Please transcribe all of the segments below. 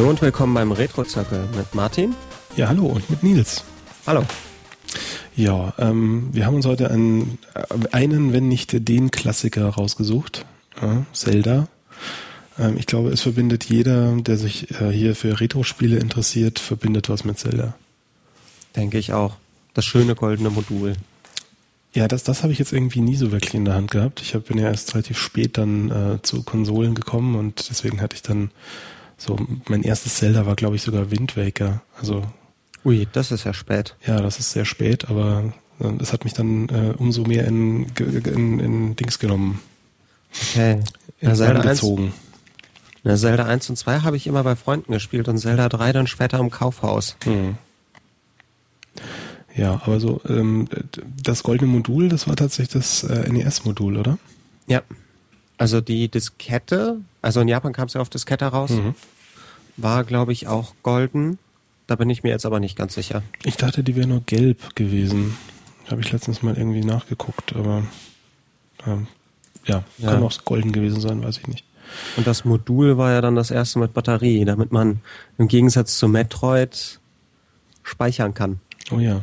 Hallo und willkommen beim Retro-Zirkel mit Martin. Ja, hallo und mit Nils. Hallo. Ja, ähm, wir haben uns heute einen, einen, wenn nicht den Klassiker rausgesucht. Ja, Zelda. Ähm, ich glaube, es verbindet jeder, der sich äh, hier für Retro-Spiele interessiert, verbindet was mit Zelda. Denke ich auch. Das schöne goldene Modul. Ja, das, das habe ich jetzt irgendwie nie so wirklich in der Hand gehabt. Ich hab, bin ja erst relativ spät dann äh, zu Konsolen gekommen und deswegen hatte ich dann so, mein erstes Zelda war, glaube ich, sogar Wind Waker. Also. Ui, das ist ja spät. Ja, das ist sehr spät, aber äh, das hat mich dann äh, umso mehr in, in, in Dings genommen. Okay. In Zelda gezogen. 1, na, Zelda 1 und 2 habe ich immer bei Freunden gespielt und Zelda 3 dann später im Kaufhaus. Hm. Ja, aber so, ähm, das goldene Modul, das war tatsächlich das äh, NES-Modul, oder? Ja. Also die Diskette, also in Japan kam es ja auf Diskette raus, mhm. War, glaube ich, auch golden. Da bin ich mir jetzt aber nicht ganz sicher. Ich dachte, die wäre nur gelb gewesen. Habe ich letztens mal irgendwie nachgeguckt, aber ähm, ja, ja, kann auch golden gewesen sein, weiß ich nicht. Und das Modul war ja dann das erste mit Batterie, damit man im Gegensatz zu Metroid speichern kann. Oh ja.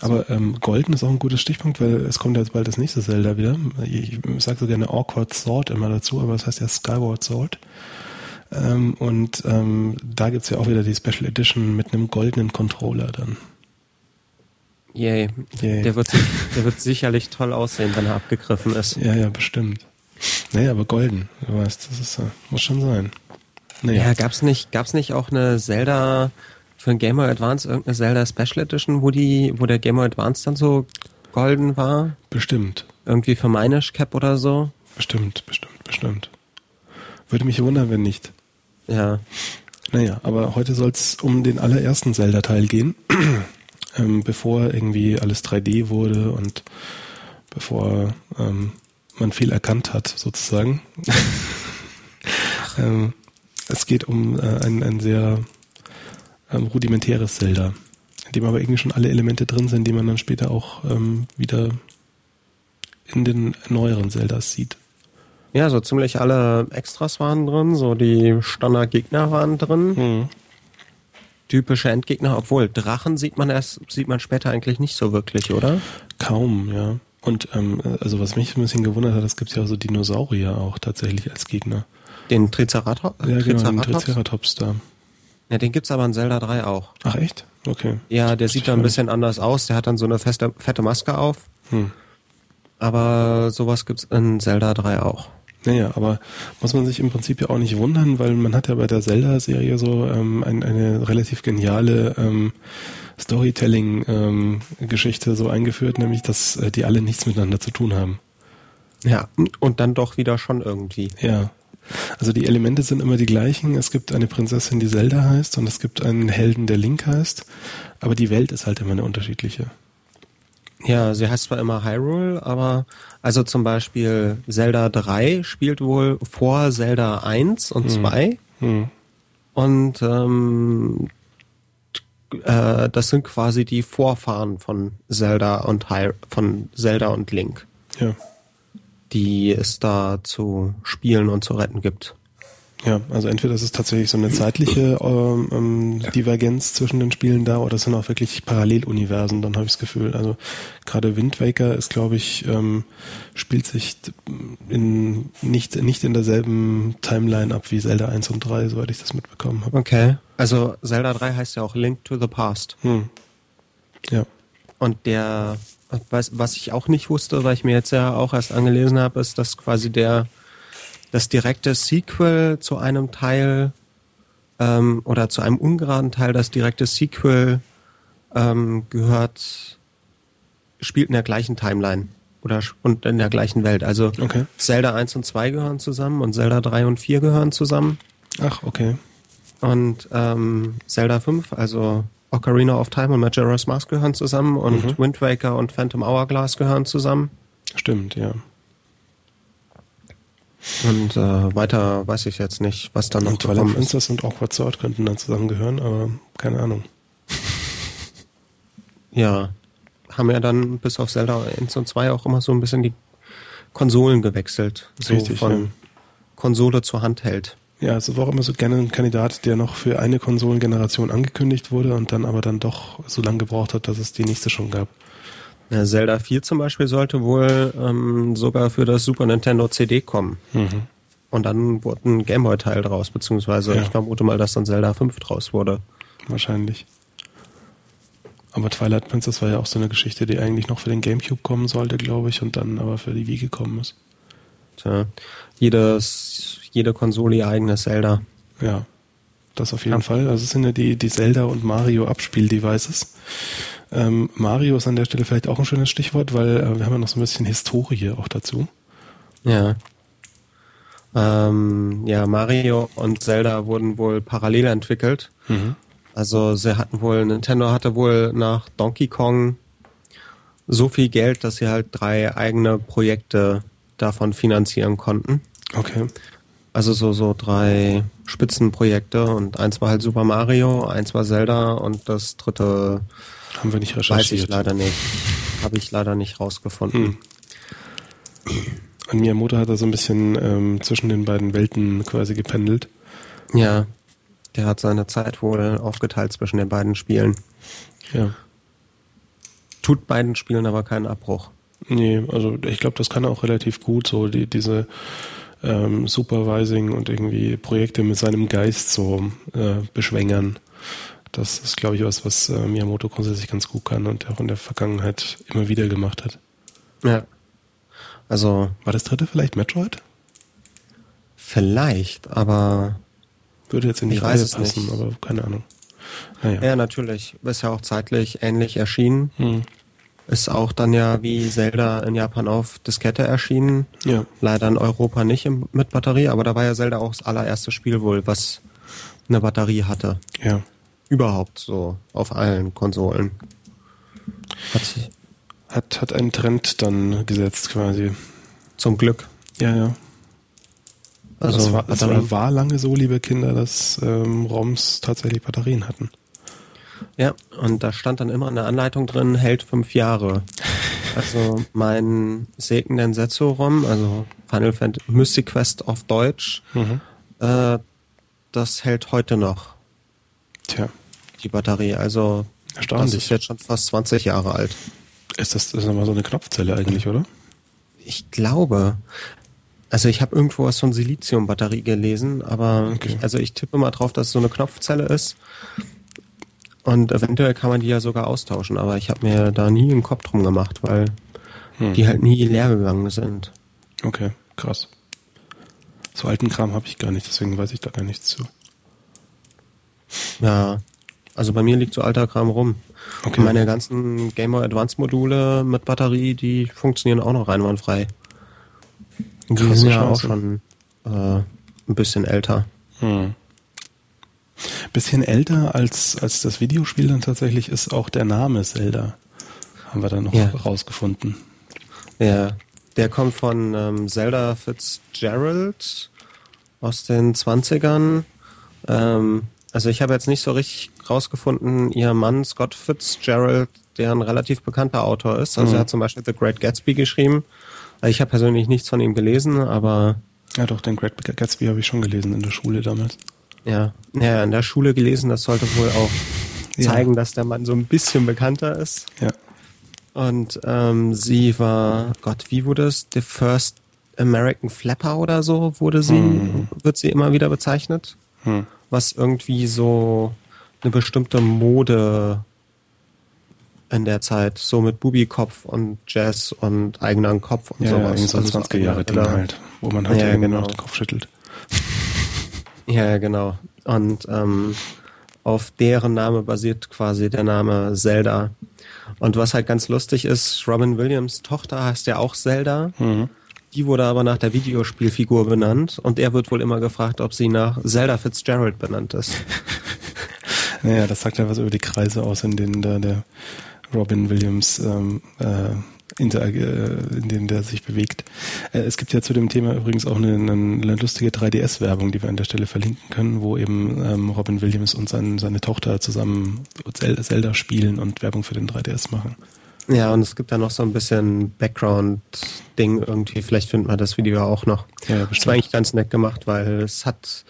Aber ähm, Golden ist auch ein guter Stichpunkt, weil es kommt jetzt bald das nächste Zelda wieder. Ich, ich sage so gerne Awkward Sword immer dazu, aber das heißt ja Skyward Sword. Ähm, und ähm, da gibt's ja auch wieder die Special Edition mit einem goldenen Controller dann. Yay. Yay. Der, wird, der wird sicherlich toll aussehen, wenn er abgegriffen ist. Ja, ja, bestimmt. Naja, aber golden, du weißt, das ist, muss schon sein. Naja. Ja, gab's nicht, gab's nicht auch eine Zelda für ein Game Boy Advance irgendeine Zelda Special Edition, wo die, wo der Game Boy Advance dann so golden war? Bestimmt. Irgendwie für Minish Cap oder so? Bestimmt, bestimmt, bestimmt. Würde mich wundern, wenn nicht. Ja. Naja, aber heute soll es um den allerersten Zelda-Teil gehen, ähm, bevor irgendwie alles 3D wurde und bevor ähm, man viel erkannt hat, sozusagen. ähm, es geht um äh, ein, ein sehr ähm, rudimentäres Zelda, in dem aber irgendwie schon alle Elemente drin sind, die man dann später auch ähm, wieder in den neueren Zeldas sieht. Ja, so ziemlich alle Extras waren drin, so die Standardgegner waren drin. Hm. Typische Endgegner, obwohl Drachen sieht man erst, sieht man später eigentlich nicht so wirklich, oder? Kaum, ja. Und ähm, also was mich ein bisschen gewundert hat, es gibt ja auch so Dinosaurier auch tatsächlich als Gegner. Den Triceratops? Ja, genau, den Triceratops da. Ja, den gibt's aber in Zelda 3 auch. Ach echt? Okay. Ja, der sieht da ein bisschen anders aus. Der hat dann so eine feste, fette Maske auf. Hm. Aber sowas gibt's in Zelda 3 auch. Naja, aber muss man sich im Prinzip ja auch nicht wundern, weil man hat ja bei der Zelda-Serie so ähm, ein, eine relativ geniale ähm, Storytelling-Geschichte ähm, so eingeführt, nämlich dass äh, die alle nichts miteinander zu tun haben. Ja, und dann doch wieder schon irgendwie. Ja. Also die Elemente sind immer die gleichen. Es gibt eine Prinzessin, die Zelda heißt, und es gibt einen Helden, der Link heißt. Aber die Welt ist halt immer eine unterschiedliche. Ja, sie heißt zwar immer Hyrule, aber also zum Beispiel Zelda 3 spielt wohl vor Zelda 1 und 2. Hm. Hm. Und ähm, äh, das sind quasi die Vorfahren von Zelda und Hy von Zelda und Link. Ja die es da zu spielen und zu retten gibt. Ja, also entweder ist es tatsächlich so eine zeitliche ähm, ähm Divergenz zwischen den Spielen da oder es sind auch wirklich Paralleluniversen, dann habe ich das Gefühl. Also gerade Wind Waker ist, glaube ich, ähm, spielt sich in nicht, nicht in derselben Timeline ab wie Zelda 1 und 3, soweit ich das mitbekommen habe. Okay. Also Zelda 3 heißt ja auch Link to the Past. Hm. Ja. Und der was, was ich auch nicht wusste, weil ich mir jetzt ja auch erst angelesen habe, ist, dass quasi der das direkte Sequel zu einem Teil ähm, oder zu einem ungeraden Teil, das direkte Sequel ähm, gehört, spielt in der gleichen Timeline oder und in der gleichen Welt. Also okay. Zelda 1 und 2 gehören zusammen und Zelda 3 und 4 gehören zusammen. Ach, okay. Und ähm, Zelda 5, also Ocarina of Time und Majora's Mask gehören zusammen und mhm. Wind Waker und Phantom Hourglass gehören zusammen. Stimmt, ja. Und äh, weiter weiß ich jetzt nicht, was da noch und Twilight Princess und Awkward Sword könnten dann zusammengehören, aber keine Ahnung. Ja, haben ja dann bis auf Zelda 1 und 2 auch immer so ein bisschen die Konsolen gewechselt. So Richtig, von ja. Konsole zu Handheld. Ja, es war auch immer so gerne ein Kandidat, der noch für eine Konsolengeneration angekündigt wurde und dann aber dann doch so lange gebraucht hat, dass es die nächste schon gab. Ja, Zelda 4 zum Beispiel sollte wohl ähm, sogar für das Super Nintendo CD kommen. Mhm. Und dann wurde ein Gameboy-Teil draus, beziehungsweise ja. ich vermute mal, dass dann Zelda 5 draus wurde. Wahrscheinlich. Aber Twilight Princess war ja auch so eine Geschichte, die eigentlich noch für den Gamecube kommen sollte, glaube ich, und dann aber für die Wii gekommen ist. Tja, jedes, jede Konsole ihr eigenes Zelda. Ja, das auf jeden ja. Fall. Also es sind ja die, die Zelda und Mario Abspiel-Devices. Ähm, Mario ist an der Stelle vielleicht auch ein schönes Stichwort, weil äh, wir haben ja noch so ein bisschen Historie auch dazu. Ja. Ähm, ja, Mario und Zelda wurden wohl parallel entwickelt. Mhm. Also sie hatten wohl, Nintendo hatte wohl nach Donkey Kong so viel Geld, dass sie halt drei eigene Projekte davon finanzieren konnten. Okay. Also so, so drei Spitzenprojekte und eins war halt Super Mario, eins war Zelda und das dritte haben wir nicht recherchiert. Weiß ich leider nicht. Habe ich leider nicht rausgefunden. Hm. Und Miyamoto hat da so ein bisschen ähm, zwischen den beiden Welten quasi gependelt. Ja, der hat seine Zeit wohl aufgeteilt zwischen den beiden Spielen. Ja. Tut beiden Spielen aber keinen Abbruch. Nee, also ich glaube, das kann er auch relativ gut, so die, diese ähm, Supervising und irgendwie Projekte mit seinem Geist so äh, beschwängern. Das ist, glaube ich, was, was äh, Miyamoto grundsätzlich ganz gut kann und auch in der Vergangenheit immer wieder gemacht hat. Ja. Also. War das dritte vielleicht Metroid? Vielleicht, aber. Würde jetzt in die Reihe passen, nicht. aber keine Ahnung. Naja. Ja, natürlich. Ist ja auch zeitlich ähnlich erschienen. Hm. Ist auch dann ja wie Zelda in Japan auf Diskette erschienen. Ja. Leider in Europa nicht mit Batterie, aber da war ja Zelda auch das allererste Spiel wohl, was eine Batterie hatte. Ja überhaupt so auf allen Konsolen. Hat, hat, hat einen Trend dann gesetzt quasi. Zum Glück. Ja, ja. Also, es war, es war, war lange so, liebe Kinder, dass ähm, ROMs tatsächlich Batterien hatten. Ja, und da stand dann immer eine Anleitung drin, hält fünf Jahre. Also mein Segen Densetsu ROM, also Final Fantasy Mystic Quest auf Deutsch, mhm. äh, das hält heute noch. Tja. Die Batterie, also Erstaunlich. das ist jetzt schon fast 20 Jahre alt. Ist das, das ist nochmal so eine Knopfzelle eigentlich, oder? Ich glaube. Also ich habe irgendwo was von Silizium-Batterie gelesen, aber okay. ich, also ich tippe mal drauf, dass es so eine Knopfzelle ist. Und eventuell kann man die ja sogar austauschen, aber ich habe mir da nie einen Kopf drum gemacht, weil hm. die halt nie leer gegangen sind. Okay, krass. So alten Kram habe ich gar nicht, deswegen weiß ich da gar nichts zu. Ja, also bei mir liegt so alter Kram rum. Okay. Meine ganzen Game Boy Advance Module mit Batterie, die funktionieren auch noch einwandfrei. Die Krass, sind ja auch schon äh, ein bisschen älter. Hm. Bisschen älter als, als das Videospiel dann tatsächlich ist auch der Name Zelda. Haben wir dann noch ja. rausgefunden. Ja, der kommt von ähm, Zelda Fitzgerald aus den 20ern. Ähm, also ich habe jetzt nicht so richtig rausgefunden, ihr Mann Scott Fitzgerald, der ein relativ bekannter Autor ist. Also mhm. er hat zum Beispiel The Great Gatsby geschrieben. Also ich habe persönlich nichts von ihm gelesen, aber... Ja doch, den Great Gatsby habe ich schon gelesen in der Schule damals. Ja, ja, in der Schule gelesen, das sollte wohl auch zeigen, ja. dass der Mann so ein bisschen bekannter ist. Ja. Und ähm, sie war, Gott, wie wurde es? The First American Flapper oder so wurde sie, hm. wird sie immer wieder bezeichnet. Hm was irgendwie so eine bestimmte Mode in der Zeit, so mit Bubikopf und Jazz und eigenen Kopf und ja, sowas. Ja, so also 20er Jahre Ding halt, wo man halt ja, genau. den Kopf schüttelt. Ja, genau. Und ähm, auf deren Name basiert quasi der Name Zelda. Und was halt ganz lustig ist, Robin Williams Tochter heißt ja auch Zelda. Mhm. Die wurde aber nach der Videospielfigur benannt und er wird wohl immer gefragt, ob sie nach Zelda Fitzgerald benannt ist. naja, das sagt ja was über die Kreise aus, in denen da der Robin Williams ähm, äh, äh, in denen der sich bewegt. Äh, es gibt ja zu dem Thema übrigens auch eine, eine lustige 3DS-Werbung, die wir an der Stelle verlinken können, wo eben ähm, Robin Williams und sein, seine Tochter zusammen Zelda spielen und Werbung für den 3DS machen. Ja, und es gibt da noch so ein bisschen Background-Ding irgendwie. Vielleicht findet man das Video auch noch. Ja. Das war eigentlich ganz nett gemacht, weil es hat,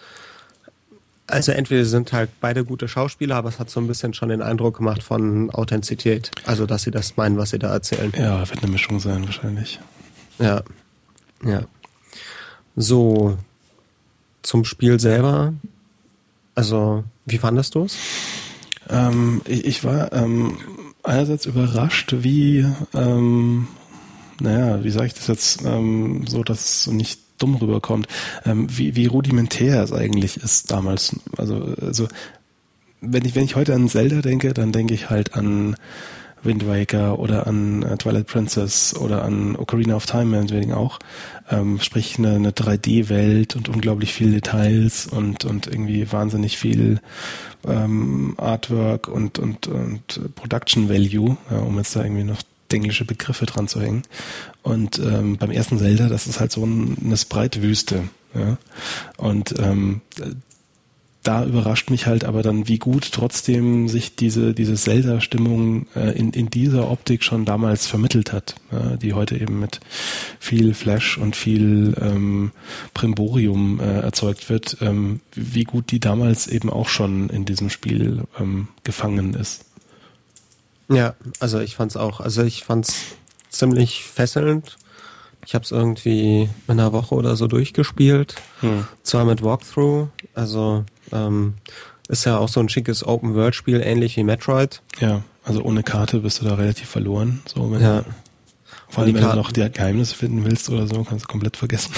also entweder sind halt beide gute Schauspieler, aber es hat so ein bisschen schon den Eindruck gemacht von Authentizität. Also, dass sie das meinen, was sie da erzählen. Ja, wird eine Mischung sein, wahrscheinlich. Ja. Ja. So, zum Spiel selber. Also, wie fandest du es? Ähm, ich, ich, war ähm, einerseits überrascht, wie, ähm, naja, wie sage ich das jetzt, ähm, so dass es nicht dumm rüberkommt, ähm, wie, wie rudimentär es eigentlich ist damals. Also, also wenn ich, wenn ich heute an Zelda denke, dann denke ich halt an Wind Waker oder an äh, Twilight Princess oder an Ocarina of Time meinetwegen auch. Ähm, sprich eine, eine 3D-Welt und unglaublich viele Details und, und irgendwie wahnsinnig viel ähm, Artwork und, und, und Production Value, ja, um jetzt da irgendwie noch englische Begriffe dran zu hängen. Und ähm, beim ersten Zelda, das ist halt so ein, eine Sprite-Wüste. Ja? Und ähm, da überrascht mich halt aber dann, wie gut trotzdem sich diese, diese Zelda-Stimmung äh, in, in dieser Optik schon damals vermittelt hat, äh, die heute eben mit viel Flash und viel ähm, Primborium äh, erzeugt wird, ähm, wie gut die damals eben auch schon in diesem Spiel ähm, gefangen ist. Ja, also ich fand's auch, also ich fand's ziemlich fesselnd. Ich habe es irgendwie in einer Woche oder so durchgespielt. Hm. Zwar mit Walkthrough, also ähm, ist ja auch so ein schickes Open-World-Spiel, ähnlich wie Metroid. Ja, also ohne Karte bist du da relativ verloren. So, wenn ja. Du, vor allem, wenn Karte, du noch die Geheimnisse finden willst oder so, kannst du komplett vergessen.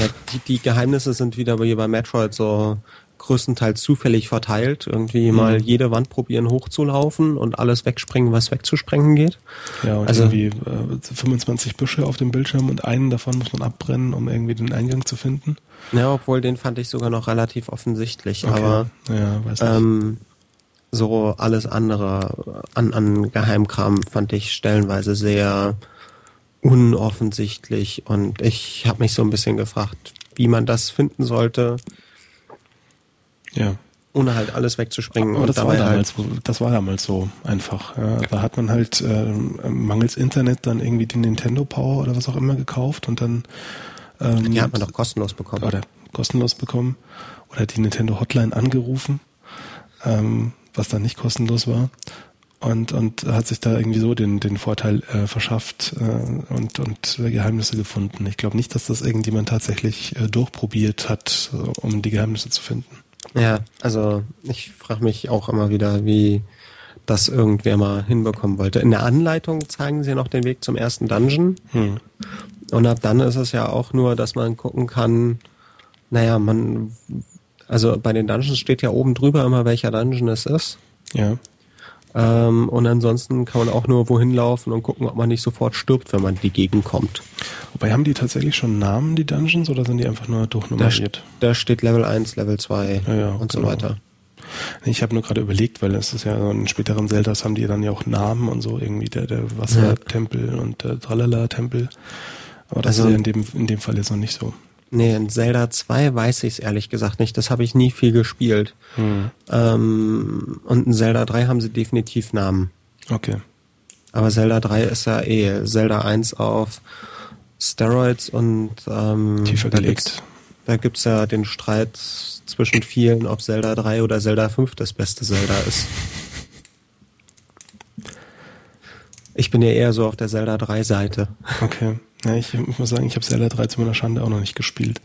Ja, die, die Geheimnisse sind wieder wie bei Metroid so größtenteils zufällig verteilt. Irgendwie mhm. mal jede Wand probieren hochzulaufen und alles wegspringen, was wegzusprengen geht. Ja, und also, irgendwie äh, 25 Büsche auf dem Bildschirm und einen davon muss man abbrennen, um irgendwie den Eingang zu finden. Ja, obwohl den fand ich sogar noch relativ offensichtlich. Okay. Aber ja, weiß nicht. Ähm, so alles andere an, an Geheimkram fand ich stellenweise sehr unoffensichtlich und ich habe mich so ein bisschen gefragt, wie man das finden sollte. Ja. Ohne halt alles wegzuspringen. Aber das war, damals, halt das war damals so einfach. Ja. Da hat man halt äh, mangels Internet dann irgendwie die Nintendo Power oder was auch immer gekauft und dann ähm, die hat man doch kostenlos bekommen. Oder kostenlos bekommen. Oder die Nintendo Hotline angerufen, ähm, was dann nicht kostenlos war. Und, und hat sich da irgendwie so den, den Vorteil äh, verschafft äh, und, und Geheimnisse gefunden. Ich glaube nicht, dass das irgendjemand tatsächlich äh, durchprobiert hat, um die Geheimnisse zu finden. Ja, also ich frage mich auch immer wieder, wie das irgendwer mal hinbekommen wollte. In der Anleitung zeigen sie noch den Weg zum ersten Dungeon. Hm. Und ab dann ist es ja auch nur, dass man gucken kann, naja, man, also bei den Dungeons steht ja oben drüber immer, welcher Dungeon es ist. Ja. Ähm, und ansonsten kann man auch nur wohin laufen und gucken, ob man nicht sofort stirbt, wenn man in die Gegend kommt. Wobei haben die tatsächlich schon Namen, die Dungeons, oder sind die einfach nur durchnummeriert? Da, da steht Level 1, Level 2 ja, ja, und genau. so weiter. Ich habe nur gerade überlegt, weil es ist ja in späteren Zeldas haben die dann ja auch Namen und so, irgendwie der, der Wassertempel ja. und der Tralala-Tempel. Aber das also, ist ja in dem, in dem Fall jetzt noch nicht so. Nee, in Zelda 2 weiß ich es ehrlich gesagt nicht. Das habe ich nie viel gespielt. Hm. Ähm, und in Zelda 3 haben sie definitiv Namen. Okay. Aber Zelda 3 ist ja eh Zelda 1 auf Steroids und ähm, tiefer gelegt. Da gibt es ja den Streit zwischen vielen, ob Zelda 3 oder Zelda 5 das beste Zelda ist. Ich bin ja eher so auf der Zelda 3 Seite. Okay. Ja, ich muss sagen, ich habe Zelda 3 zu meiner Schande auch noch nicht gespielt,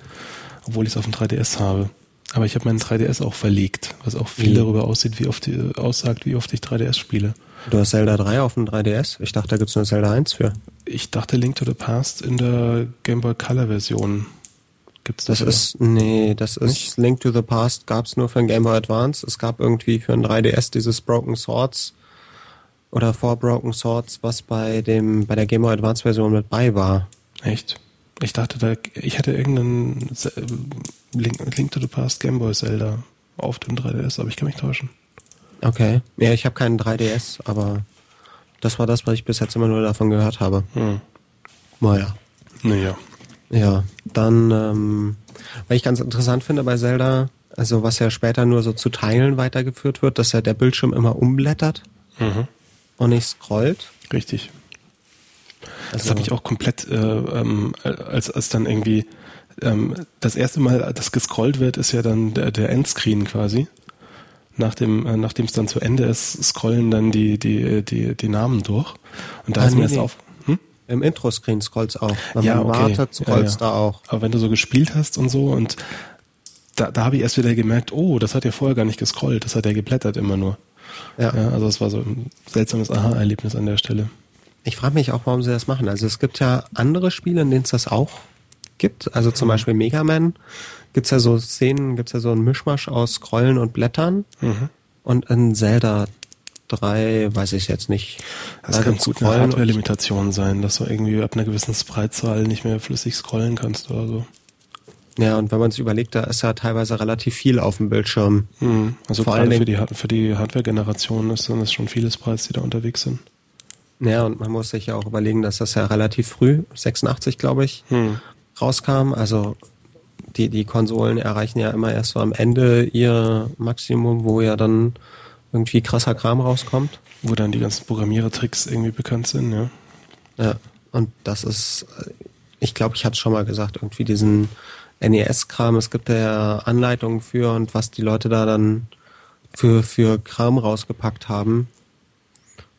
obwohl ich es auf dem 3DS habe. Aber ich habe meinen 3DS auch verlegt, was auch viel wie? darüber aussieht, wie oft die, aussagt, wie oft ich 3DS spiele. Du hast Zelda 3 auf dem 3DS? Ich dachte, da gibt's nur Zelda 1 für. Ich dachte, Link to the Past in der Game Boy Color Version gibt's das. Das ist, nee, das ist nicht? Link to the Past gab's nur für den Game Boy Advance. Es gab irgendwie für ein 3DS dieses Broken Swords oder Four Broken Swords, was bei dem bei der Game Boy Advance Version mit bei war. Echt? Ich dachte, da, ich hätte irgendeinen Link, Link to the Past Game Boy Zelda auf dem 3DS, aber ich kann mich täuschen. Okay. Ja, ich habe keinen 3DS, aber das war das, was ich bis jetzt immer nur davon gehört habe. Hm. Naja. Naja. Ja, dann, ähm, weil ich ganz interessant finde bei Zelda, also was ja später nur so zu Teilen weitergeführt wird, dass ja der Bildschirm immer umblättert. Mhm und nicht scrollt. Richtig. Also, das habe ich auch komplett, äh, ähm, als, als dann irgendwie ähm, das erste Mal, das gescrollt wird, ist ja dann der, der Endscreen quasi. Nach dem, äh, nachdem es dann zu Ende ist, scrollen dann die, die, die, die Namen durch. Und da ah, ist mir nee, erst auf. Hm? Im Intro-Screen scrollst auch. Wenn ja, man okay. wartet, scrollst ja, ja. da auch. Aber wenn du so gespielt hast und so und da, da habe ich erst wieder gemerkt, oh, das hat ja vorher gar nicht gescrollt, das hat ja geblättert immer nur. Ja. ja also es war so ein seltsames Aha-Erlebnis an der Stelle. Ich frage mich auch, warum sie das machen. Also es gibt ja andere Spiele, in denen es das auch gibt. Also zum mhm. Beispiel Mega Man gibt's ja so Szenen, gibt's ja so ein Mischmasch aus Scrollen und Blättern. Mhm. Und in Zelda 3 weiß ich jetzt nicht. Das kann gut eine Hardware-Limitation sein, dass du irgendwie ab einer gewissen Spreitzahl nicht mehr flüssig scrollen kannst oder so. Ja, und wenn man sich überlegt, da ist ja teilweise relativ viel auf dem Bildschirm. Mhm. Also Vor allem für die, für die Hardware-Generation ist dann schon viele Sprites, die da unterwegs sind. Ja, und man muss sich ja auch überlegen, dass das ja relativ früh, 86 glaube ich, hm. rauskam. Also die, die Konsolen erreichen ja immer erst so am Ende ihr Maximum, wo ja dann irgendwie krasser Kram rauskommt. Wo dann die ganzen Programmierertricks irgendwie bekannt sind, ja. Ja, und das ist, ich glaube, ich hatte schon mal gesagt, irgendwie diesen NES-Kram, es gibt ja Anleitungen für und was die Leute da dann für, für Kram rausgepackt haben.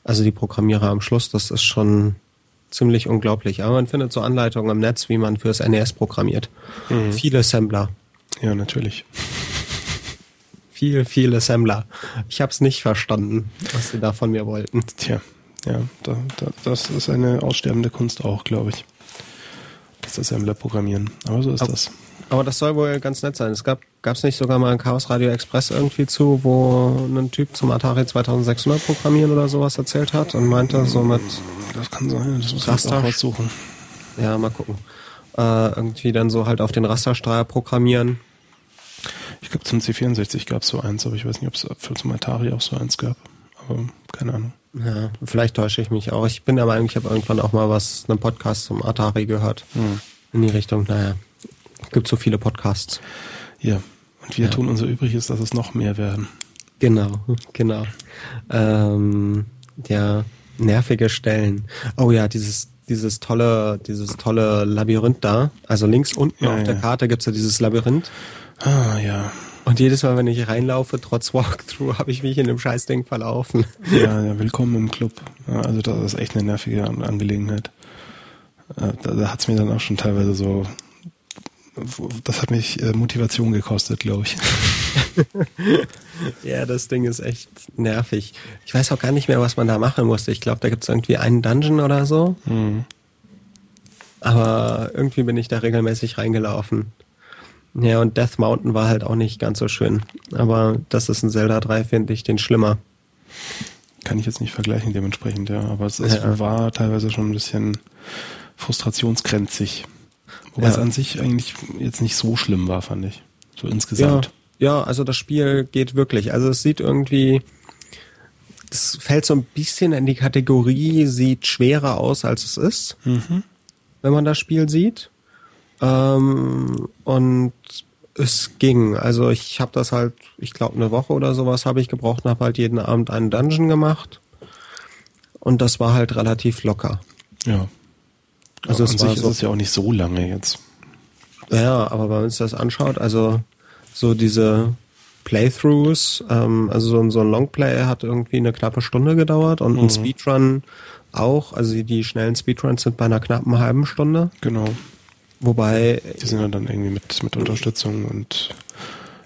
Also die Programmierer am Schluss, das ist schon ziemlich unglaublich. Aber man findet so Anleitungen im Netz, wie man fürs NES programmiert. Mhm. Viele Assembler. Ja, natürlich. Viel, viel Assembler. Ich habe es nicht verstanden, was sie da von mir wollten. Tja, ja, da, da, das ist eine aussterbende Kunst auch, glaube ich. Das Assembler programmieren. Aber so ist aber, das. Aber das soll wohl ganz nett sein. Es gab es nicht sogar mal ein Chaos Radio Express irgendwie zu, wo ein Typ zum Atari 2600 programmieren oder sowas erzählt hat und meinte so mit das kann sein, das muss Raster, ich auch raussuchen. Ja, mal gucken. Äh, irgendwie dann so halt auf den Rasterstrahl programmieren. Ich glaube zum C64 gab es so eins, aber ich weiß nicht, ob es für zum Atari auch so eins gab. Aber keine Ahnung. Ja, vielleicht täusche ich mich auch. Ich bin der Meinung, ich habe irgendwann auch mal was, einen Podcast zum Atari gehört. Hm. In die Richtung, naja. Gibt so viele Podcasts. Ja. Und wir ja. tun unser Übriges, dass es noch mehr werden. Genau, genau. Ähm, ja, nervige Stellen. Oh ja, dieses dieses tolle, dieses tolle Labyrinth da. Also links unten ja, auf ja. der Karte gibt's ja dieses Labyrinth. Ah, ja. Und jedes Mal, wenn ich reinlaufe, trotz Walkthrough, habe ich mich in dem Scheißding verlaufen. Ja, ja, willkommen im Club. Also das ist echt eine nervige Angelegenheit. Äh, da, da hat's mir dann auch schon teilweise so das hat mich äh, Motivation gekostet, glaube ich. ja, das Ding ist echt nervig. Ich weiß auch gar nicht mehr, was man da machen musste. Ich glaube, da gibt es irgendwie einen Dungeon oder so. Mhm. Aber irgendwie bin ich da regelmäßig reingelaufen. Ja, und Death Mountain war halt auch nicht ganz so schön. Aber das ist ein Zelda 3, finde ich, den schlimmer. Kann ich jetzt nicht vergleichen dementsprechend, ja. Aber es, es ja. war teilweise schon ein bisschen frustrationsgrenzig. Wobei ja. es an sich eigentlich jetzt nicht so schlimm war, fand ich. So insgesamt. Ja, ja, also das Spiel geht wirklich. Also es sieht irgendwie, es fällt so ein bisschen in die Kategorie, sieht schwerer aus, als es ist, mhm. wenn man das Spiel sieht. Ähm, und es ging. Also ich habe das halt, ich glaube eine Woche oder sowas habe ich gebraucht und habe halt jeden Abend einen Dungeon gemacht. Und das war halt relativ locker. Ja. Also ja, es war sich so, ist es ja auch nicht so lange jetzt. Ja, aber wenn man sich das anschaut, also so diese Playthroughs, ähm, also so, so ein Longplay hat irgendwie eine knappe Stunde gedauert und mhm. ein Speedrun auch, also die, die schnellen Speedruns sind bei einer knappen halben Stunde. Genau. Wobei. Die sind ja dann irgendwie mit, mit Unterstützung und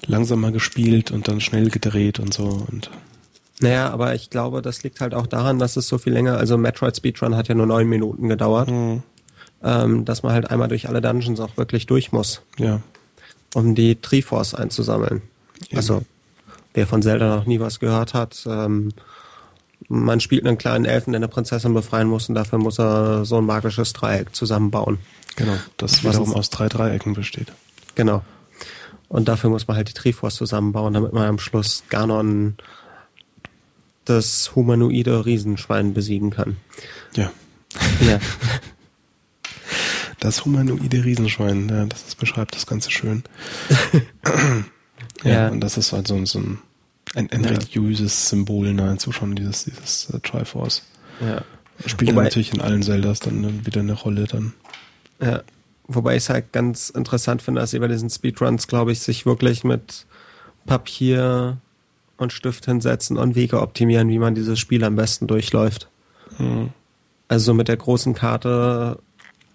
langsamer gespielt und dann schnell gedreht und so und. Naja, aber ich glaube, das liegt halt auch daran, dass es so viel länger, also Metroid Speedrun hat ja nur neun Minuten gedauert. Mhm ähm, dass man halt einmal durch alle Dungeons auch wirklich durch muss. Ja. Um die Triforce einzusammeln. Ja. Also, wer von Zelda noch nie was gehört hat, ähm, man spielt einen kleinen Elfen, der eine Prinzessin befreien muss und dafür muss er so ein magisches Dreieck zusammenbauen. Genau, das wiederum aus drei Dreiecken besteht. Genau. Und dafür muss man halt die Triforce zusammenbauen, damit man am Schluss Ganon das humanoide Riesenschwein besiegen kann. Ja. Ja. Das humanoide Riesenschwein, ja, das beschreibt das Ganze schön. ja, ja, und das ist halt so, so ein, ein, ein ja. religiöses Symbol nahezu schon, dieses, dieses uh, Triforce. Ja. Spielt ja natürlich in allen Zeldas dann wieder eine Rolle dann. Ja, wobei ich es halt ganz interessant finde, dass sie bei diesen Speedruns, glaube ich, sich wirklich mit Papier und Stift hinsetzen und Wege optimieren, wie man dieses Spiel am besten durchläuft. Hm. Also mit der großen Karte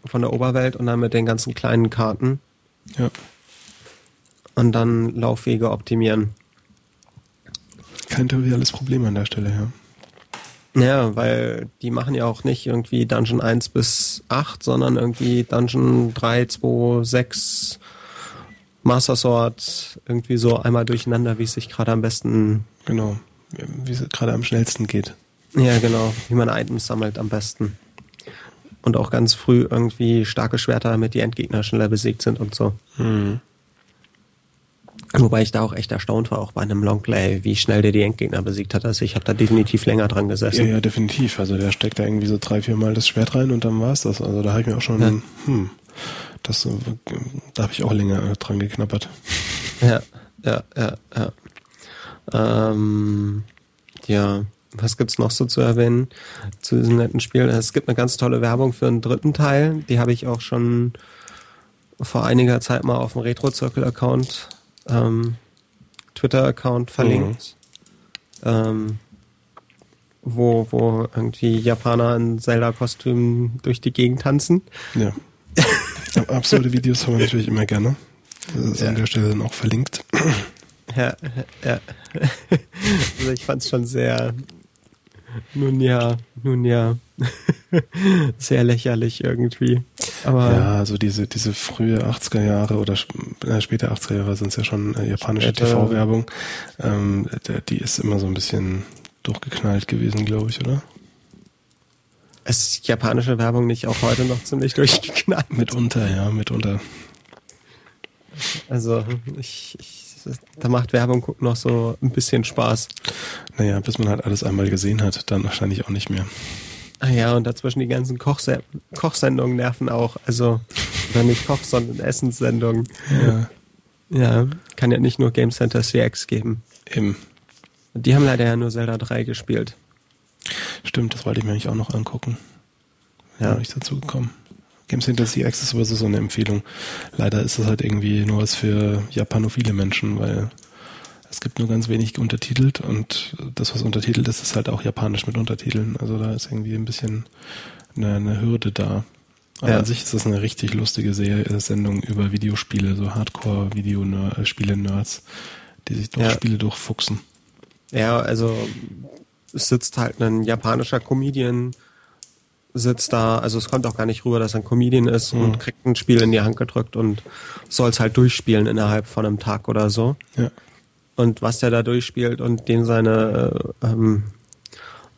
von der Oberwelt und dann mit den ganzen kleinen Karten. Ja. Und dann Laufwege optimieren. Kein triviales Problem an der Stelle, ja. Ja, weil die machen ja auch nicht irgendwie Dungeon 1 bis 8, sondern irgendwie Dungeon 3, 2, 6, Master Sword, irgendwie so einmal durcheinander, wie es sich gerade am besten. Genau, wie es gerade am schnellsten geht. Ja, genau, wie man Items sammelt am besten. Und auch ganz früh irgendwie starke Schwerter, damit die Endgegner schneller besiegt sind und so. Mhm. Wobei ich da auch echt erstaunt war, auch bei einem Longplay, wie schnell der die Endgegner besiegt hat. Also ich habe da definitiv länger dran gesessen. Ja, ja, definitiv. Also der steckt da irgendwie so drei, vier Mal das Schwert rein und dann war es das. Also da habe ich mir auch schon, ja. hm, das, da habe ich auch länger dran geknappert. Ja, ja, ja, ja. Ähm, ja, was gibt's noch so zu erwähnen zu diesem netten Spiel? Es gibt eine ganz tolle Werbung für einen dritten Teil. Die habe ich auch schon vor einiger Zeit mal auf dem Retro-Circle-Account ähm, Twitter-Account verlinkt, mhm. ähm, wo, wo irgendwie Japaner in Zelda-Kostümen durch die Gegend tanzen. Ja. Absurde Videos haben wir natürlich immer gerne. Das ist ja. an der Stelle dann auch verlinkt. Ja, ja. Also ich fand es schon sehr, nun ja, nun ja, sehr lächerlich irgendwie. Aber ja, also diese, diese frühe 80er Jahre oder äh, späte 80er Jahre sind es ja schon äh, japanische TV-Werbung. Ähm, die ist immer so ein bisschen durchgeknallt gewesen, glaube ich, oder? Ist japanische Werbung nicht auch heute noch ziemlich durchgeknallt? Mitunter, ja, mitunter. Also, ich, ich da macht Werbung gucken noch so ein bisschen Spaß. Naja, bis man halt alles einmal gesehen hat, dann wahrscheinlich auch nicht mehr. Ah ja, und dazwischen die ganzen Kochse Kochsendungen nerven auch. Also, oder nicht Koch, sondern Essenssendungen. Ja. Ja, kann ja nicht nur Game Center CX geben. Eben. Die haben leider ja nur Zelda 3 gespielt. Stimmt, das wollte ich mir eigentlich auch noch angucken. Ja. Bin nicht dazu gekommen. Game Center CX ist sowieso so eine Empfehlung. Leider ist es halt irgendwie nur was für japanophile Menschen, weil es gibt nur ganz wenig untertitelt und das, was untertitelt ist, ist halt auch japanisch mit Untertiteln. Also da ist irgendwie ein bisschen eine, eine Hürde da. Aber ja. an sich ist das eine richtig lustige Serie, Sendung über Videospiele, so Hardcore-Videospiele-Nerds, die sich durch ja. Spiele durchfuchsen. Ja, also es sitzt halt ein japanischer Comedian, sitzt da, also es kommt auch gar nicht rüber, dass er ein Comedian ist mhm. und kriegt ein Spiel in die Hand gedrückt und soll es halt durchspielen innerhalb von einem Tag oder so. Ja und was der da durchspielt und den seine, äh, ähm,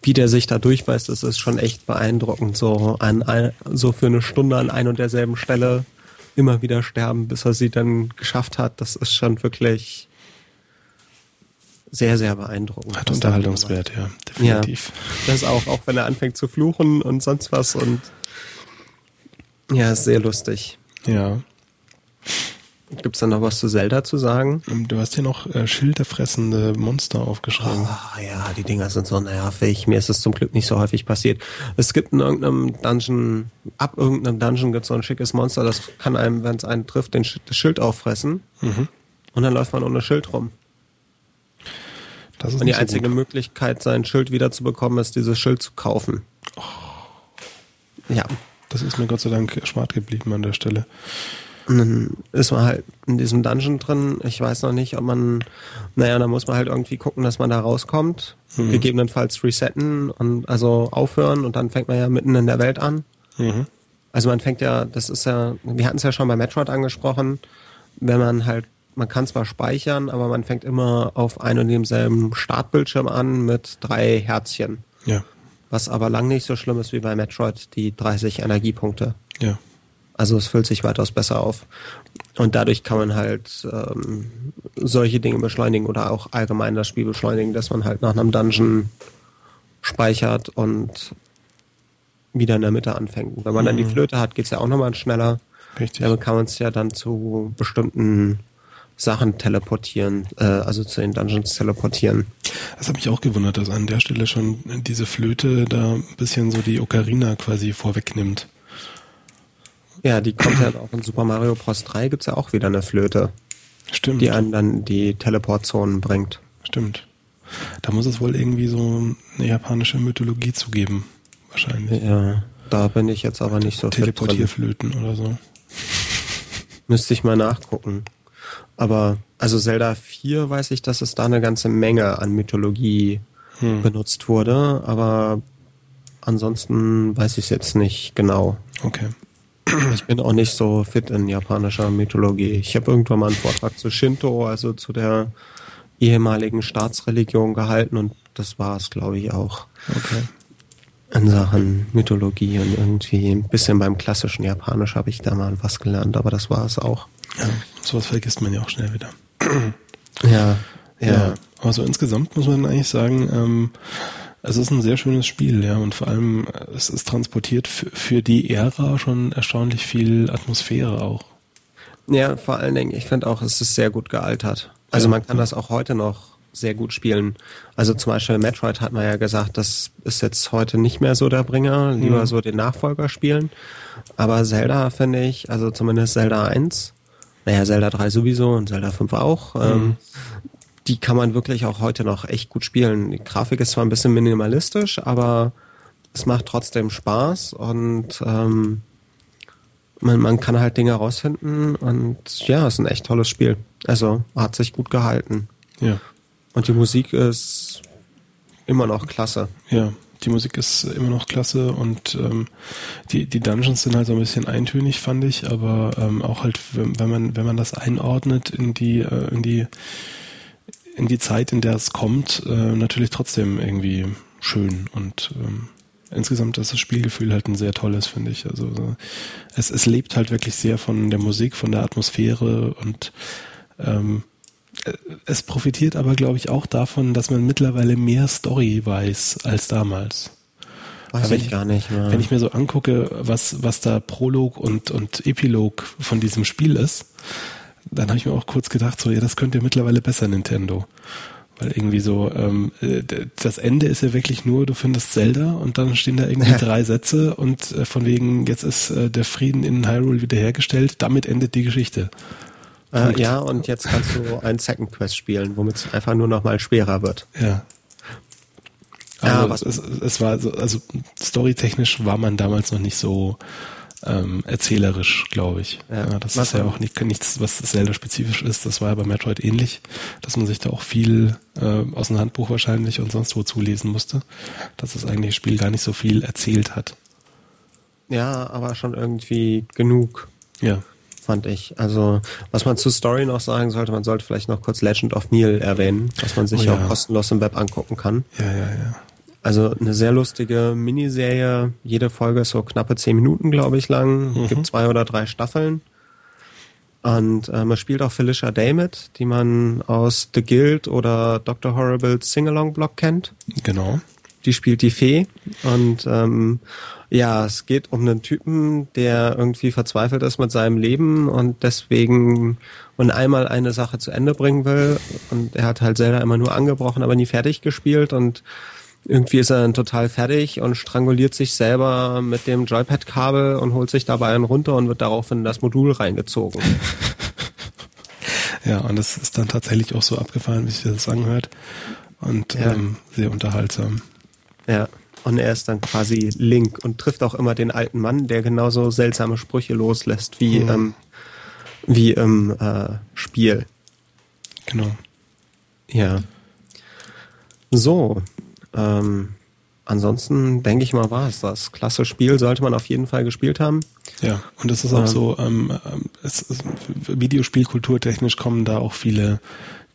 wie der sich da durchbeißt, das ist schon echt beeindruckend. So an ein, so für eine Stunde an ein und derselben Stelle immer wieder sterben, bis er sie dann geschafft hat. Das ist schon wirklich sehr, sehr beeindruckend. Hat Unterhaltungswert, ja, definitiv. Ja, das auch, auch wenn er anfängt zu fluchen und sonst was und ja, ist sehr lustig. Ja. Gibt es da noch was zu Zelda zu sagen? Ähm, du hast hier noch äh, schilderfressende Monster aufgeschrieben. Oh, ja, die Dinger sind so nervig. Mir ist es zum Glück nicht so häufig passiert. Es gibt in irgendeinem Dungeon, ab irgendeinem Dungeon gibt es so ein schickes Monster, das kann einem, wenn es einen trifft, den, das Schild auffressen. Mhm. Und dann läuft man ohne Schild rum. Das ist und die so einzige gut. Möglichkeit, sein Schild wiederzubekommen, ist, dieses Schild zu kaufen. Oh. Ja. Das ist mir Gott sei Dank erspart geblieben an der Stelle. Und dann ist man halt in diesem Dungeon drin. Ich weiß noch nicht, ob man, naja, da muss man halt irgendwie gucken, dass man da rauskommt. Mhm. Gegebenenfalls resetten und also aufhören und dann fängt man ja mitten in der Welt an. Mhm. Also man fängt ja, das ist ja, wir hatten es ja schon bei Metroid angesprochen, wenn man halt, man kann zwar speichern, aber man fängt immer auf einem und demselben Startbildschirm an mit drei Herzchen. Ja. Was aber lang nicht so schlimm ist wie bei Metroid, die 30 Energiepunkte. Ja. Also es füllt sich weitaus besser auf. Und dadurch kann man halt ähm, solche Dinge beschleunigen oder auch allgemein das Spiel beschleunigen, dass man halt nach einem Dungeon speichert und wieder in der Mitte anfängt. Und wenn man mhm. dann die mhm. Flöte hat, geht's ja auch nochmal schneller. Richtig. Damit kann man es ja dann zu bestimmten Sachen teleportieren, äh, also zu den Dungeons teleportieren. Das hat mich auch gewundert, dass an der Stelle schon diese Flöte da ein bisschen so die Ocarina quasi vorwegnimmt. Ja, die kommt ja auch in Super Mario Bros. 3 gibt's ja auch wieder eine Flöte. Stimmt. Die einen dann die Teleportzonen bringt. Stimmt. Da muss es wohl irgendwie so eine japanische Mythologie zugeben. Wahrscheinlich. Ja, da bin ich jetzt aber nicht so Teleportierflöten oder so. Müsste ich mal nachgucken. Aber, also Zelda 4 weiß ich, dass es da eine ganze Menge an Mythologie hm. benutzt wurde, aber ansonsten weiß ich es jetzt nicht genau. Okay. Ich bin auch nicht so fit in japanischer Mythologie. Ich habe irgendwann mal einen Vortrag zu Shinto, also zu der ehemaligen Staatsreligion gehalten und das war es, glaube ich, auch. Okay. In Sachen Mythologie und irgendwie ein bisschen beim klassischen Japanisch habe ich da mal was gelernt, aber das war es auch. Ja, sowas vergisst man ja auch schnell wieder. Ja, ja. ja aber so insgesamt muss man eigentlich sagen, ähm, es ist ein sehr schönes Spiel, ja, und vor allem es ist transportiert für die Ära schon erstaunlich viel Atmosphäre auch. Ja, vor allen Dingen, ich finde auch, es ist sehr gut gealtert. Also ja. man kann das auch heute noch sehr gut spielen. Also zum Beispiel Metroid hat man ja gesagt, das ist jetzt heute nicht mehr so der Bringer, lieber mhm. so den Nachfolger spielen. Aber Zelda finde ich, also zumindest Zelda 1, naja, Zelda 3 sowieso und Zelda 5 auch, mhm. ähm, die kann man wirklich auch heute noch echt gut spielen. Die Grafik ist zwar ein bisschen minimalistisch, aber es macht trotzdem Spaß und ähm, man, man kann halt Dinge rausfinden und ja, es ist ein echt tolles Spiel. Also hat sich gut gehalten. Ja. Und die Musik ist immer noch klasse. Ja, die Musik ist immer noch klasse und ähm, die, die Dungeons sind halt so ein bisschen eintönig, fand ich, aber ähm, auch halt, wenn, wenn man, wenn man das einordnet in die, äh, in die in die Zeit, in der es kommt, äh, natürlich trotzdem irgendwie schön und ähm, insgesamt ist das Spielgefühl halt ein sehr tolles, finde ich. Also so, es, es lebt halt wirklich sehr von der Musik, von der Atmosphäre und ähm, äh, es profitiert aber, glaube ich, auch davon, dass man mittlerweile mehr Story weiß als damals. Weiß ich, ich gar nicht mehr. Wenn ich mir so angucke, was, was da Prolog und, und Epilog von diesem Spiel ist, dann habe ich mir auch kurz gedacht, so, ja, das könnt ihr mittlerweile besser, Nintendo. Weil irgendwie so, ähm, äh, das Ende ist ja wirklich nur, du findest Zelda und dann stehen da irgendwie drei Sätze und äh, von wegen, jetzt ist äh, der Frieden in Hyrule wiederhergestellt, damit endet die Geschichte. Äh, ja, und jetzt kannst du ein Second Quest spielen, womit es einfach nur noch mal schwerer wird. Ja. Also ja, was es, es war so, also storytechnisch war man damals noch nicht so ähm, erzählerisch, glaube ich. Ja, ja das ist ja auch nicht, nichts, was Zelda-spezifisch ist. Das war ja bei Metroid ähnlich, dass man sich da auch viel äh, aus dem Handbuch wahrscheinlich und sonst wo zulesen musste, dass das eigentliche Spiel gar nicht so viel erzählt hat. Ja, aber schon irgendwie genug. Ja. Fand ich. Also, was man zur Story noch sagen sollte, man sollte vielleicht noch kurz Legend of Neil erwähnen, was man sich oh, ja. auch kostenlos im Web angucken kann. Ja, ja, ja. Also eine sehr lustige Miniserie. Jede Folge ist so knappe zehn Minuten, glaube ich, lang. Mhm. Gibt zwei oder drei Staffeln. Und äh, man spielt auch Felicia Day mit, die man aus The Guild oder Dr. Horrible's Singalong-Blog kennt. Genau. Die spielt die Fee. Und ähm, ja, es geht um einen Typen, der irgendwie verzweifelt ist mit seinem Leben und deswegen und einmal eine Sache zu Ende bringen will. Und er hat halt selber immer nur angebrochen, aber nie fertig gespielt und irgendwie ist er dann total fertig und stranguliert sich selber mit dem Joypad-Kabel und holt sich dabei einen runter und wird daraufhin in das Modul reingezogen. ja, und das ist dann tatsächlich auch so abgefallen, wie sich das anhört. Und ja. ähm, sehr unterhaltsam. Ja. Und er ist dann quasi Link und trifft auch immer den alten Mann, der genauso seltsame Sprüche loslässt wie, mhm. ähm, wie im äh, Spiel. Genau. Ja. So, ähm, ansonsten denke ich mal, war es das. Klasse Spiel sollte man auf jeden Fall gespielt haben. Ja, und es ist auch ähm, so, ähm, ähm es ist, Videospielkulturtechnisch kommen da auch viele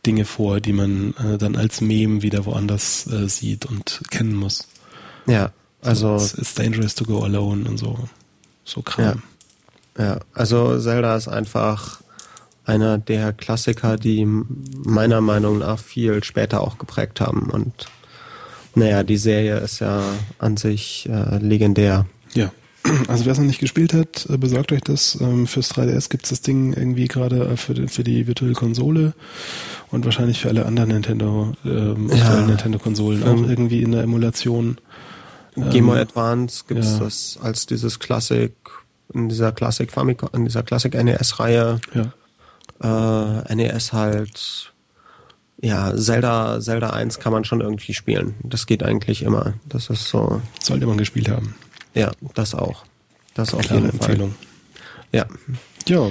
Dinge vor, die man äh, dann als Meme wieder woanders äh, sieht und kennen muss. Ja, also. So, it's, dangerous to go alone und so. So Kram. Ja, ja, also Zelda ist einfach einer der Klassiker, die meiner Meinung nach viel später auch geprägt haben und naja, die Serie ist ja an sich äh, legendär. Ja, Also wer es noch nicht gespielt hat, äh, besorgt euch das. Ähm, fürs 3DS gibt es das Ding irgendwie gerade äh, für, die- für die virtuelle Konsole und wahrscheinlich für alle anderen Nintendo, ähm, Ja. Nintendo-Konsolen auch Ähm, irgendwie in der Emulation. Game Boy Advance gibt's ja. das als dieses Classic, in dieser Classic Famicom, in dieser Classic NES-Reihe, Ja. äh, NES halt, ja, Zelda, Zelda 1 kann man schon irgendwie spielen. Das geht eigentlich immer. Das ist so, Sollte man gespielt haben. ja, das auch. Das auf Klare jeden Fall. Empfehlung. Ja. Ja,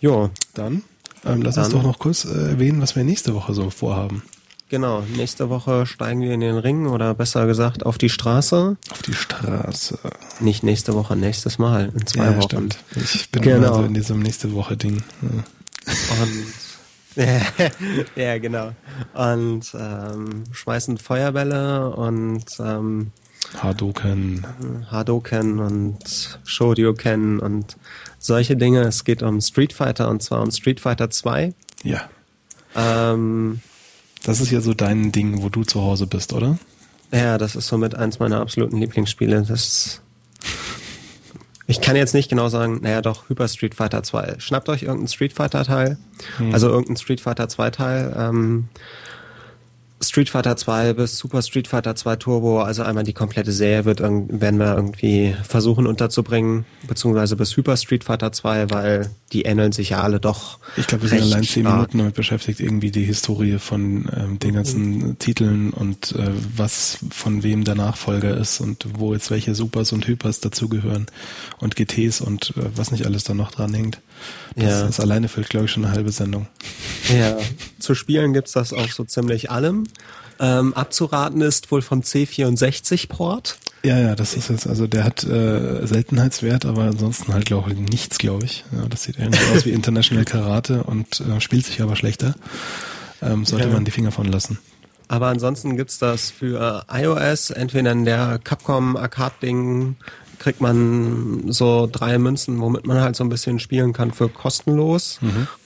Jo, dann ähm, lass uns Dann- doch noch kurz äh, erwähnen, was wir nächste Woche so vorhaben. genau. Nächste Woche steigen wir in den Ring oder besser gesagt auf die Straße. Auf die Straße. Nicht nächste Woche, nächstes Mal, in zwei ja, Wochen. stimmt. Ich bin Genau. immer so in diesem nächste Woche Ding. Ja. Und ja, genau. Und ähm, schmeißen Feuerbälle und ähm, Hadoken. Hadoken und Shoryuken und solche Dinge. Es geht um Street Fighter und zwar um Street Fighter 2. Ja. Ähm, Das ist ja so dein Ding, wo du zu Hause bist, oder? ja, das ist somit eins meiner absoluten Lieblingsspiele. Das ich kann jetzt nicht genau sagen, naja doch, Hyper Street Fighter 2. Schnappt euch irgendeinen Street Fighter Teil, also irgendeinen Street Fighter 2 Teil. Ähm, Street Fighter 2 bis Super Street Fighter 2 Turbo, also einmal die komplette Serie wird werden wir irgendwie versuchen unterzubringen, beziehungsweise bis Hyper Street Fighter 2, weil die ähneln sich ja alle doch. Ich glaube, wir sind allein zehn. Minuten damit beschäftigt, irgendwie die Historie von ähm, den ganzen Titeln und äh, was von wem der Nachfolger ist und wo jetzt welche Supers und Hypers dazugehören und GTs und äh, was nicht alles da noch dran hängt. Das, Ja. das alleine füllt, glaube ich, schon eine halbe Sendung. Ja, zu spielen gibt's das auf so ziemlich allem. Ähm, abzuraten ist wohl vom C64-Port. Ja, ja, das ist jetzt, also der hat äh, Seltenheitswert, aber ansonsten halt, glaube ich, nichts, glaube ich. Ja, das sieht irgendwie aus wie International Karate und äh, spielt sich aber schlechter. Ähm, sollte Ja. man die Finger von lassen. Aber ansonsten gibt's das für iOS, entweder in der Capcom Arcade-Ding kriegt man so drei Münzen, womit man halt so ein bisschen spielen kann für kostenlos.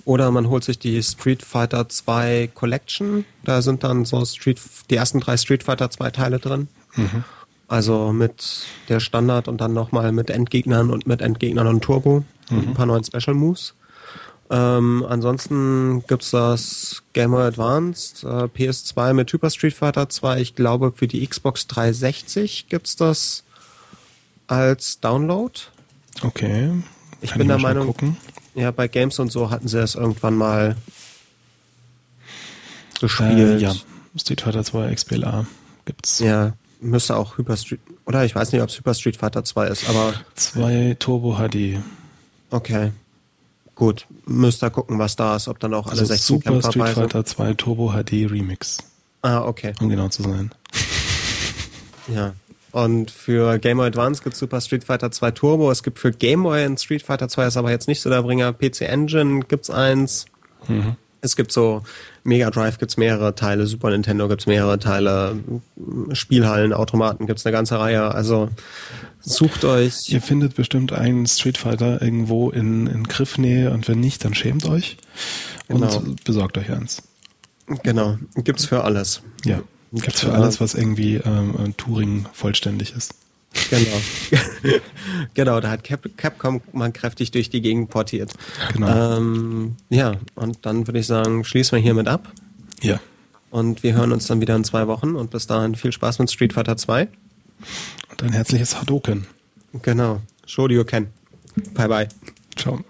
Oder man holt sich die Street Fighter 2 Collection. Da sind dann so Street, die ersten drei Street Fighter 2 Teile drin. Also mit der Standard und dann nochmal mit Endgegnern und mit Endgegnern und Turbo und ein paar neuen Special Moves. Ähm, ansonsten gibt's das Game Boy Advanced, äh, PS2 mit Hyper Street Fighter 2. Ich glaube, für die Xbox 360 gibt's das als Download. Okay. Ich Kann bin der mal schnell Meinung, Gucken. ja, bei Games und so hatten sie es irgendwann mal gespielt. Äh, ja, Street Fighter 2 XBLA gibt's. Ja, müsste auch Hyper Street, oder ich weiß nicht, ob es Hyper Street Fighter 2 ist, aber 2 Turbo HD. okay. Gut, müsst ihr gucken, was da ist, ob dann auch alle Also 16 Super Kämpfer Street. Fighter 2 Turbo HD Remix, Ah, okay. um genau zu sein. Ja. Und für Game Boy Advance gibt Super Street Fighter 2 Turbo. Es gibt für Game Boy ein Street Fighter 2, ist aber jetzt nicht so der Bringer. PC Engine gibt's eins. Es gibt so Mega Drive gibt's mehrere Teile, Super Nintendo gibt's mehrere Teile, Spielhallen, Automaten gibt's eine ganze Reihe. Also sucht euch. Ihr findet bestimmt einen Street Fighter irgendwo in, in Griffnähe und wenn nicht, dann schämt euch und Genau. besorgt euch eins. Genau, gibt's für alles. Ja, gibt's für Ja. alles, was irgendwie ähm, Touring vollständig ist. Genau. genau, da hat Cap Capcom mal kräftig durch die Gegend portiert. Genau. Ähm, ja, und dann würde ich sagen, schließen wir hiermit ab. Ja. Und wir hören uns dann wieder in zwei Wochen. Und bis dahin viel Spaß mit Street Fighter 2. Und ein herzliches Hadoken. Genau. Shoryuken. Bye bye. Ciao.